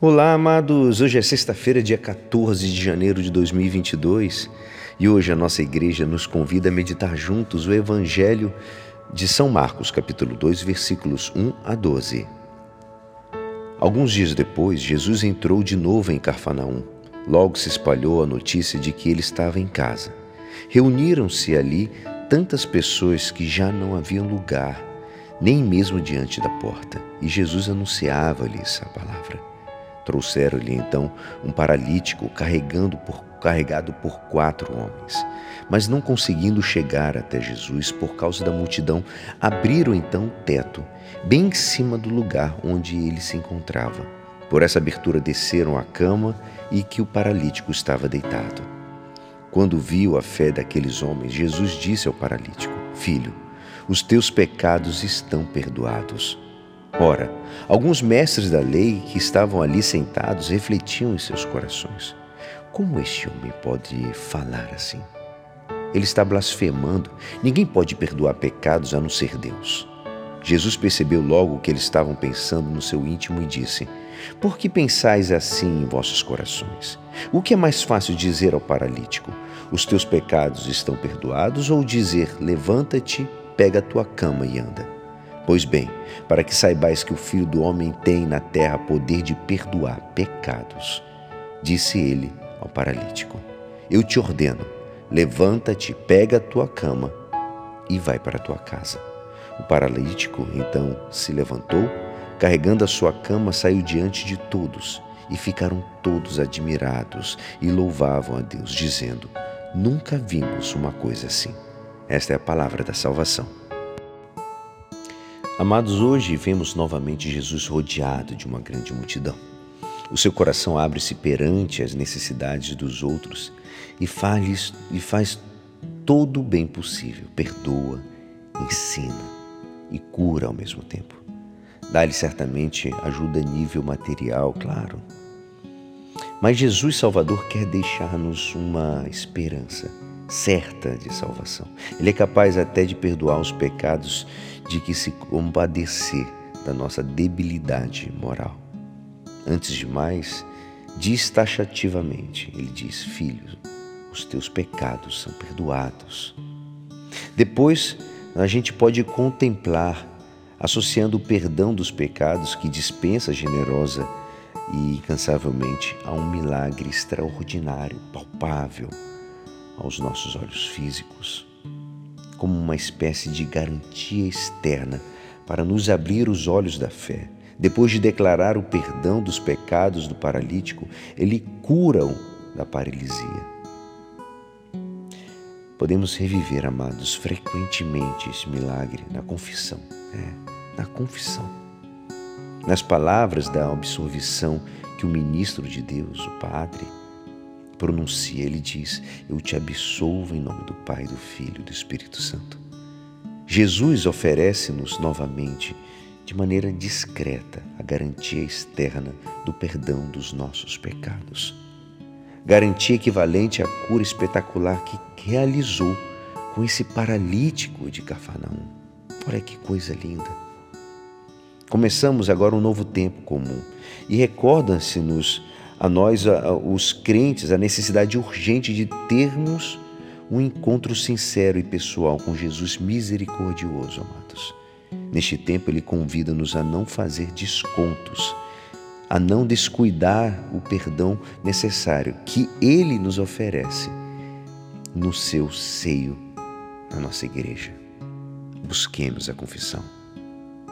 Olá, amados! Hoje é sexta-feira, dia 14 de janeiro de 2022 e hoje a nossa igreja nos convida a meditar juntos o Evangelho de São Marcos, capítulo 2, versículos 1 a 12. Alguns dias depois, Jesus entrou de novo em Carfanaum. Logo se espalhou a notícia de que ele estava em casa. Reuniram-se ali tantas pessoas que já não havia lugar, nem mesmo diante da porta, e Jesus anunciava-lhes a palavra. Trouxeram-lhe então um paralítico carregando por, carregado por quatro homens. Mas não conseguindo chegar até Jesus por causa da multidão, abriram então o teto, bem em cima do lugar onde ele se encontrava. Por essa abertura desceram a cama e que o paralítico estava deitado. Quando viu a fé daqueles homens, Jesus disse ao paralítico: Filho, os teus pecados estão perdoados. Ora, alguns mestres da lei que estavam ali sentados refletiam em seus corações: Como este homem pode falar assim? Ele está blasfemando. Ninguém pode perdoar pecados a não ser Deus. Jesus percebeu logo o que eles estavam pensando no seu íntimo e disse: Por que pensais assim em vossos corações? O que é mais fácil dizer ao paralítico: Os teus pecados estão perdoados? Ou dizer: Levanta-te, pega a tua cama e anda? Pois bem, para que saibais que o Filho do Homem tem na terra poder de perdoar pecados, disse ele ao paralítico: Eu te ordeno, levanta-te, pega a tua cama e vai para a tua casa. O paralítico então se levantou, carregando a sua cama, saiu diante de todos e ficaram todos admirados e louvavam a Deus, dizendo: Nunca vimos uma coisa assim. Esta é a palavra da salvação. Amados, hoje vemos novamente Jesus rodeado de uma grande multidão. O seu coração abre-se perante as necessidades dos outros e faz, e faz todo o bem possível. Perdoa, ensina e cura ao mesmo tempo. Dá-lhe certamente ajuda a nível material, claro. Mas Jesus Salvador quer deixar-nos uma esperança certa de salvação. Ele é capaz até de perdoar os pecados de que se compadecer da nossa debilidade moral. Antes de mais, diz taxativamente: Ele diz, filho, os teus pecados são perdoados. Depois, a gente pode contemplar, associando o perdão dos pecados que dispensa generosa e incansavelmente a um milagre extraordinário, palpável aos nossos olhos físicos como uma espécie de garantia externa para nos abrir os olhos da fé. Depois de declarar o perdão dos pecados do paralítico, ele cura-o da paralisia. Podemos reviver, amados, frequentemente esse milagre na confissão, é, na confissão. Nas palavras da absolvição que o ministro de Deus, o Padre, pronuncia, ele diz: Eu te absolvo em nome do Pai, do Filho e do Espírito Santo. Jesus oferece-nos novamente, de maneira discreta, a garantia externa do perdão dos nossos pecados. Garantia equivalente à cura espetacular que realizou com esse paralítico de Cafarnaum. Olha que coisa linda. Começamos agora um novo tempo comum e recordam-se-nos a nós, os crentes, a necessidade urgente de termos um encontro sincero e pessoal com Jesus misericordioso, amados. Neste tempo, Ele convida-nos a não fazer descontos, a não descuidar o perdão necessário que Ele nos oferece no seu seio, na nossa igreja. Busquemos a confissão.